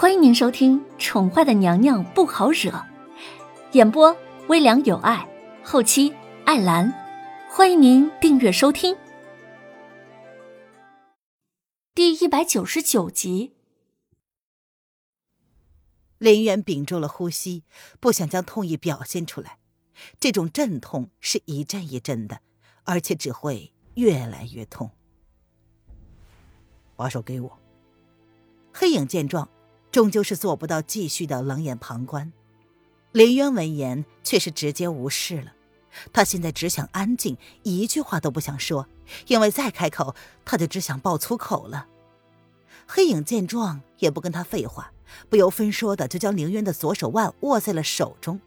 欢迎您收听《宠坏的娘娘不好惹》，演播微凉有爱，后期艾兰。欢迎您订阅收听。第一百九十九集，林渊屏住了呼吸，不想将痛意表现出来。这种阵痛是一阵一阵的，而且只会越来越痛。把手给我。黑影见状，终究是做不到继续的冷眼旁观。林渊闻言却是直接无视了。他现在只想安静，一句话都不想说，因为再开口，他就只想爆粗口了。黑影见状，也不跟他废话，不由分说的就将凌渊的左手腕握在了手中，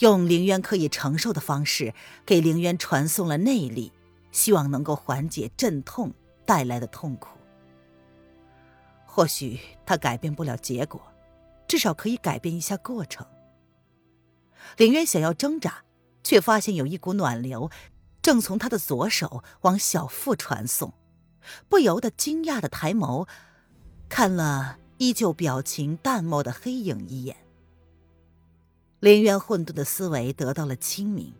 用凌渊可以承受的方式给凌渊传送了内力，希望能够缓解阵痛带来的痛苦。或许他改变不了结果，至少可以改变一下过程。林渊想要挣扎。却发现有一股暖流，正从他的左手往小腹传送，不由得惊讶的抬眸，看了依旧表情淡漠的黑影一眼。林渊混沌的思维得到了清明，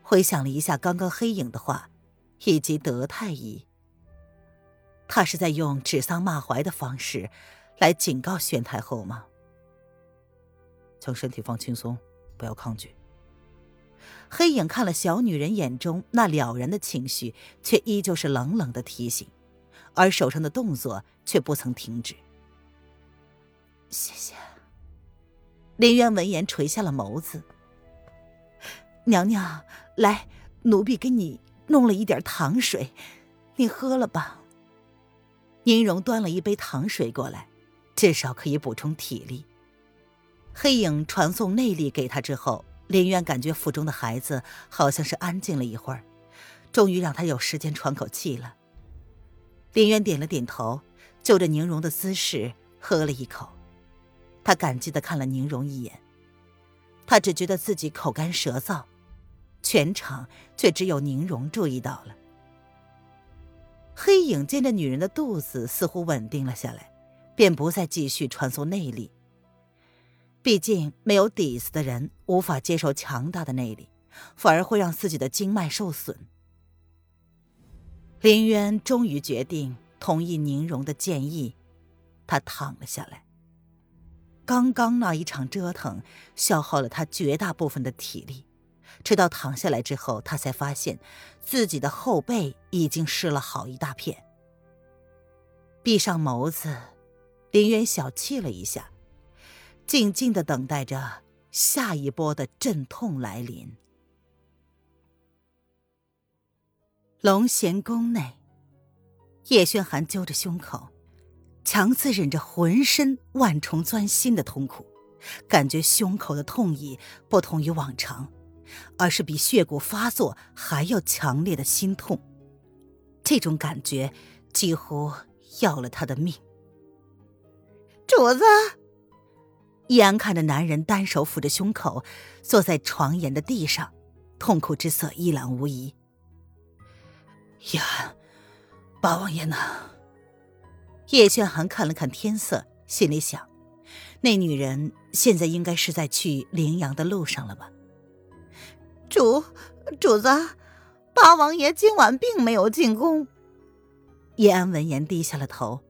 回想了一下刚刚黑影的话，以及德太医，他是在用指桑骂槐的方式，来警告宣太后吗？将身体放轻松，不要抗拒。黑影看了小女人眼中那了然的情绪，却依旧是冷冷的提醒，而手上的动作却不曾停止。谢谢。林渊闻言垂下了眸子。娘娘，来，奴婢给你弄了一点糖水，你喝了吧。宁荣端了一杯糖水过来，至少可以补充体力。黑影传送内力给他之后。林渊感觉腹中的孩子好像是安静了一会儿，终于让他有时间喘口气了。林渊点了点头，就着宁荣的姿势喝了一口。他感激的看了宁荣一眼，他只觉得自己口干舌燥，全场却只有宁荣注意到了。黑影见这女人的肚子似乎稳定了下来，便不再继续传送内力。毕竟没有底子的人无法接受强大的内力，反而会让自己的经脉受损。林渊终于决定同意宁荣的建议，他躺了下来。刚刚那一场折腾消耗了他绝大部分的体力，直到躺下来之后，他才发现自己的后背已经湿了好一大片。闭上眸子，林渊小憩了一下。静静的等待着下一波的阵痛来临。龙涎宫内，叶轩寒揪着胸口，强自忍着浑身万重钻心的痛苦，感觉胸口的痛意不同于往常，而是比血骨发作还要强烈的心痛。这种感觉几乎要了他的命。主子。易安看着男人单手抚着胸口，坐在床沿的地上，痛苦之色一览无遗。易安，八王爷呢？叶炫寒看了看天色，心里想：那女人现在应该是在去陵阳的路上了吧？主主子，八王爷今晚并没有进宫。叶安闻言低下了头，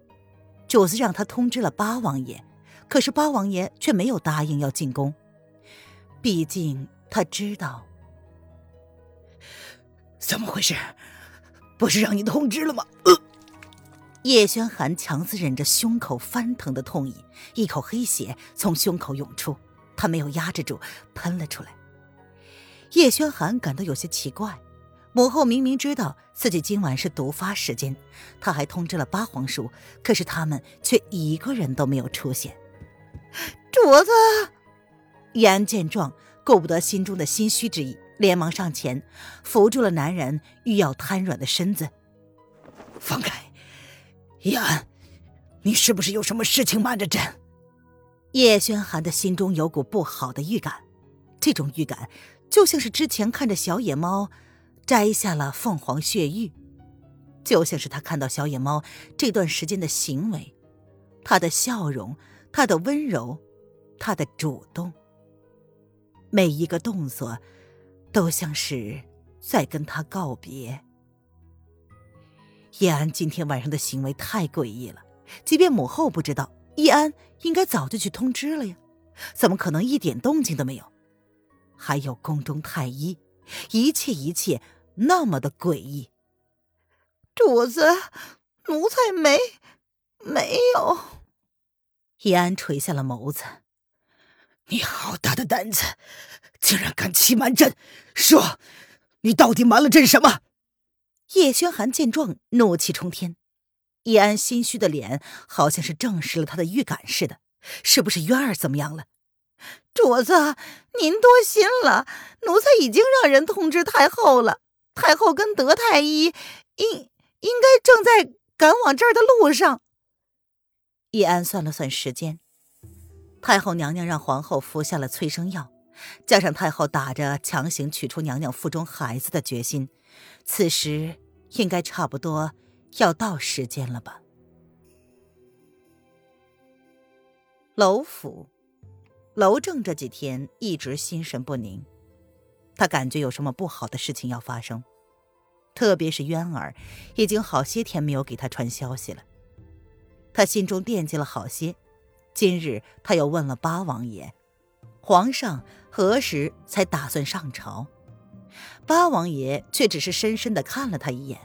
主子让他通知了八王爷。可是八王爷却没有答应要进宫，毕竟他知道。怎么回事？不是让你通知了吗？呃叶轩寒强自忍着胸口翻腾的痛意，一口黑血从胸口涌出，他没有压制住，喷了出来。叶轩寒感到有些奇怪，母后明明知道自己今晚是毒发时间，他还通知了八皇叔，可是他们却一个人都没有出现。主子，言见状，顾不得心中的心虚之意，连忙上前扶住了男人欲要瘫软的身子。放开，言，你是不是有什么事情瞒着朕？叶轩寒的心中有股不好的预感，这种预感就像是之前看着小野猫摘下了凤凰血玉，就像是他看到小野猫这段时间的行为。他的笑容，他的温柔，他的主动，每一个动作，都像是在跟他告别。叶安今天晚上的行为太诡异了，即便母后不知道，叶安应该早就去通知了呀，怎么可能一点动静都没有？还有宫中太医，一切一切那么的诡异。主子，奴才没。没有，叶安垂下了眸子。你好大的胆子，竟然敢欺瞒朕！说，你到底瞒了朕什么？叶轩寒见状，怒气冲天。叶安心虚的脸，好像是证实了他的预感似的。是不是渊儿怎么样了？主子，您多心了。奴才已经让人通知太后了。太后跟德太医应应该正在赶往这儿的路上。叶安算了算时间，太后娘娘让皇后服下了催生药，加上太后打着强行取出娘娘腹中孩子的决心，此时应该差不多要到时间了吧？楼府，楼正这几天一直心神不宁，他感觉有什么不好的事情要发生，特别是渊儿，已经好些天没有给他传消息了。他心中惦记了好些，今日他又问了八王爷：“皇上何时才打算上朝？”八王爷却只是深深的看了他一眼，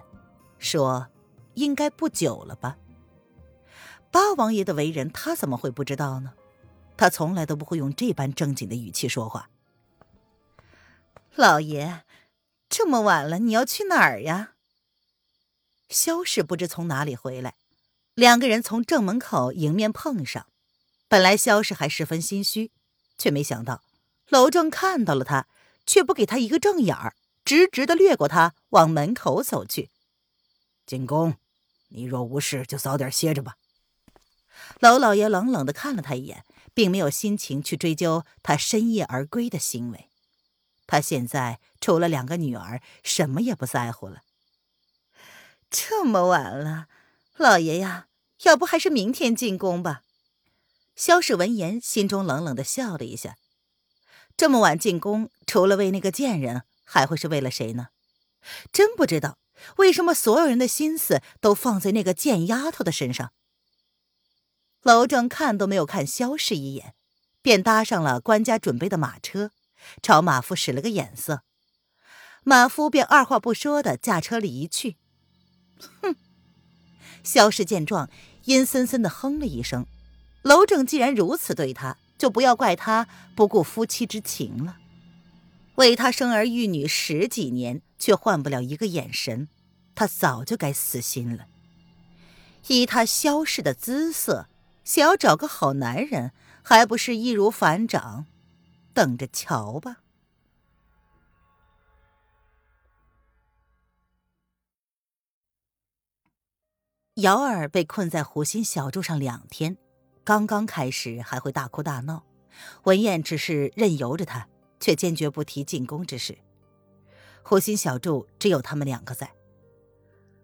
说：“应该不久了吧。”八王爷的为人，他怎么会不知道呢？他从来都不会用这般正经的语气说话。老爷，这么晚了，你要去哪儿呀？萧氏不知从哪里回来。两个人从正门口迎面碰上，本来萧氏还十分心虚，却没想到娄正看到了他，却不给他一个正眼儿，直直的掠过他往门口走去。进宫，你若无事，就早点歇着吧。娄老爷冷冷的看了他一眼，并没有心情去追究他深夜而归的行为。他现在除了两个女儿，什么也不在乎了。这么晚了。老爷呀，要不还是明天进宫吧。萧氏闻言，心中冷冷的笑了一下。这么晚进宫，除了为那个贱人，还会是为了谁呢？真不知道为什么所有人的心思都放在那个贱丫头的身上。娄正看都没有看萧氏一眼，便搭上了官家准备的马车，朝马夫使了个眼色，马夫便二话不说的驾车离去。哼。萧氏见状，阴森森的哼了一声。娄正既然如此对他，就不要怪他不顾夫妻之情了。为他生儿育女十几年，却换不了一个眼神，他早就该死心了。以他萧氏的姿色，想要找个好男人，还不是易如反掌？等着瞧吧。瑶儿被困在湖心小筑上两天，刚刚开始还会大哭大闹，文燕只是任由着他，却坚决不提进宫之事。湖心小筑只有他们两个在。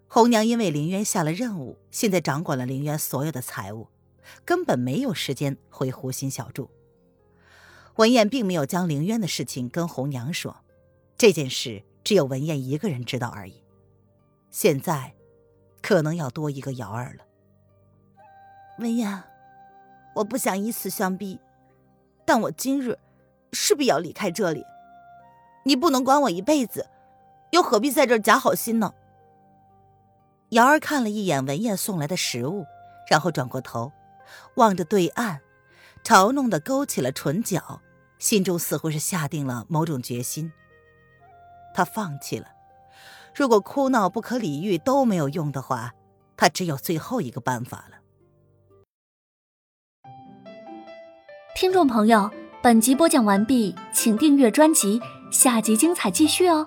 红娘因为林渊下了任务，现在掌管了林渊所有的财物，根本没有时间回湖心小筑。文燕并没有将林渊的事情跟红娘说，这件事只有文燕一个人知道而已。现在。可能要多一个瑶儿了。文燕，我不想以死相逼，但我今日势必要离开这里。你不能管我一辈子，又何必在这假好心呢？瑶儿看了一眼文燕送来的食物，然后转过头，望着对岸，嘲弄的勾起了唇角，心中似乎是下定了某种决心。他放弃了。如果哭闹不可理喻都没有用的话，他只有最后一个办法了。听众朋友，本集播讲完毕，请订阅专辑，下集精彩继续哦。